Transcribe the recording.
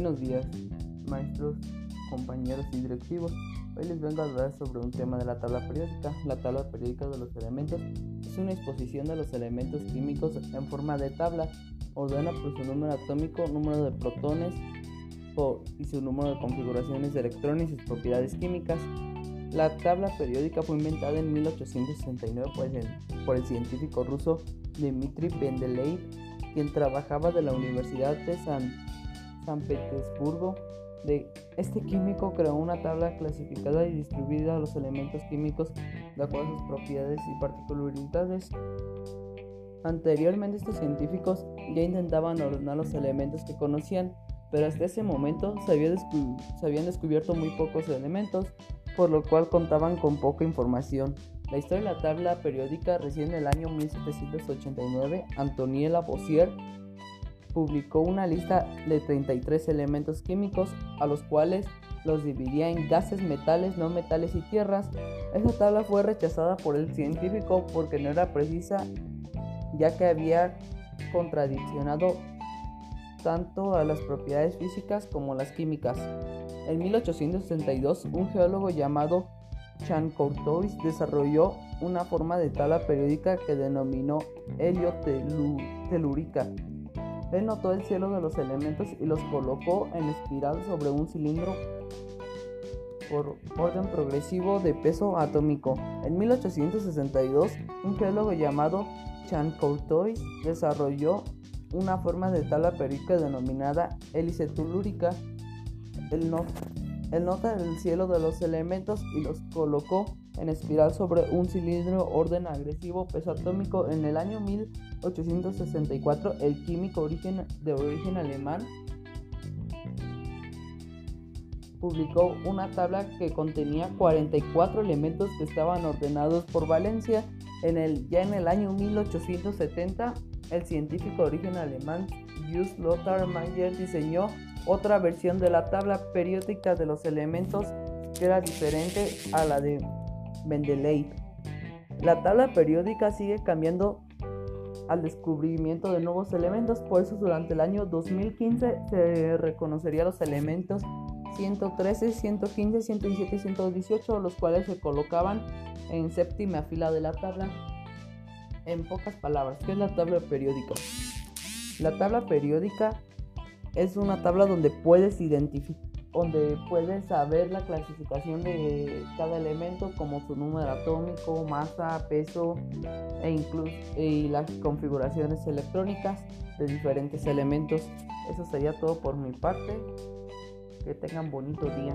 Buenos días, maestros, compañeros y directivos. Hoy les vengo a hablar sobre un tema de la tabla periódica. La tabla periódica de los elementos es una exposición de los elementos químicos en forma de tabla. Ordena por su número atómico, número de protones y su número de configuraciones de electrones y sus propiedades químicas. La tabla periódica fue inventada en 1869 por el, por el científico ruso Dmitry Mendeleev, quien trabajaba de la Universidad de San San Petersburgo. De este químico creó una tabla clasificada y distribuida a los elementos químicos de acuerdo a sus propiedades y particularidades. Anteriormente estos científicos ya intentaban ordenar los elementos que conocían, pero hasta ese momento se, se habían descubierto muy pocos elementos, por lo cual contaban con poca información. La historia de la tabla periódica recién en el año 1789, Antoniela Bossier publicó una lista de 33 elementos químicos a los cuales los dividía en gases, metales, no metales y tierras. Esta tabla fue rechazada por el científico porque no era precisa ya que había contradiccionado tanto a las propiedades físicas como las químicas. En 1862, un geólogo llamado Chan Courtois desarrolló una forma de tabla periódica que denominó heliotelúrica él notó el cielo de los elementos y los colocó en espiral sobre un cilindro por orden progresivo de peso atómico. En 1862, un geólogo llamado Chan Courtois desarrolló una forma de tabla periódica denominada hélice telúrica. Él, nota el cielo de los elementos y los colocó en espiral sobre un cilindro orden agresivo peso atómico. En el año 1864, el químico origen, de origen alemán publicó una tabla que contenía 44 elementos que estaban ordenados por valencia. En el, ya en el año 1870, el científico de origen alemán Just Lothar Mayer diseñó otra versión de la tabla periódica de los elementos que era diferente a la de Mendeleev. La tabla periódica sigue cambiando al descubrimiento de nuevos elementos, por eso durante el año 2015 se reconocería los elementos 113, 115, 117 y 118, los cuales se colocaban en séptima fila de la tabla. En pocas palabras, ¿qué es la tabla periódica? La tabla periódica es una tabla donde puedes donde puedes saber la clasificación de cada elemento como su número atómico, masa, peso e incluso y las configuraciones electrónicas de diferentes elementos. Eso sería todo por mi parte. Que tengan bonito día.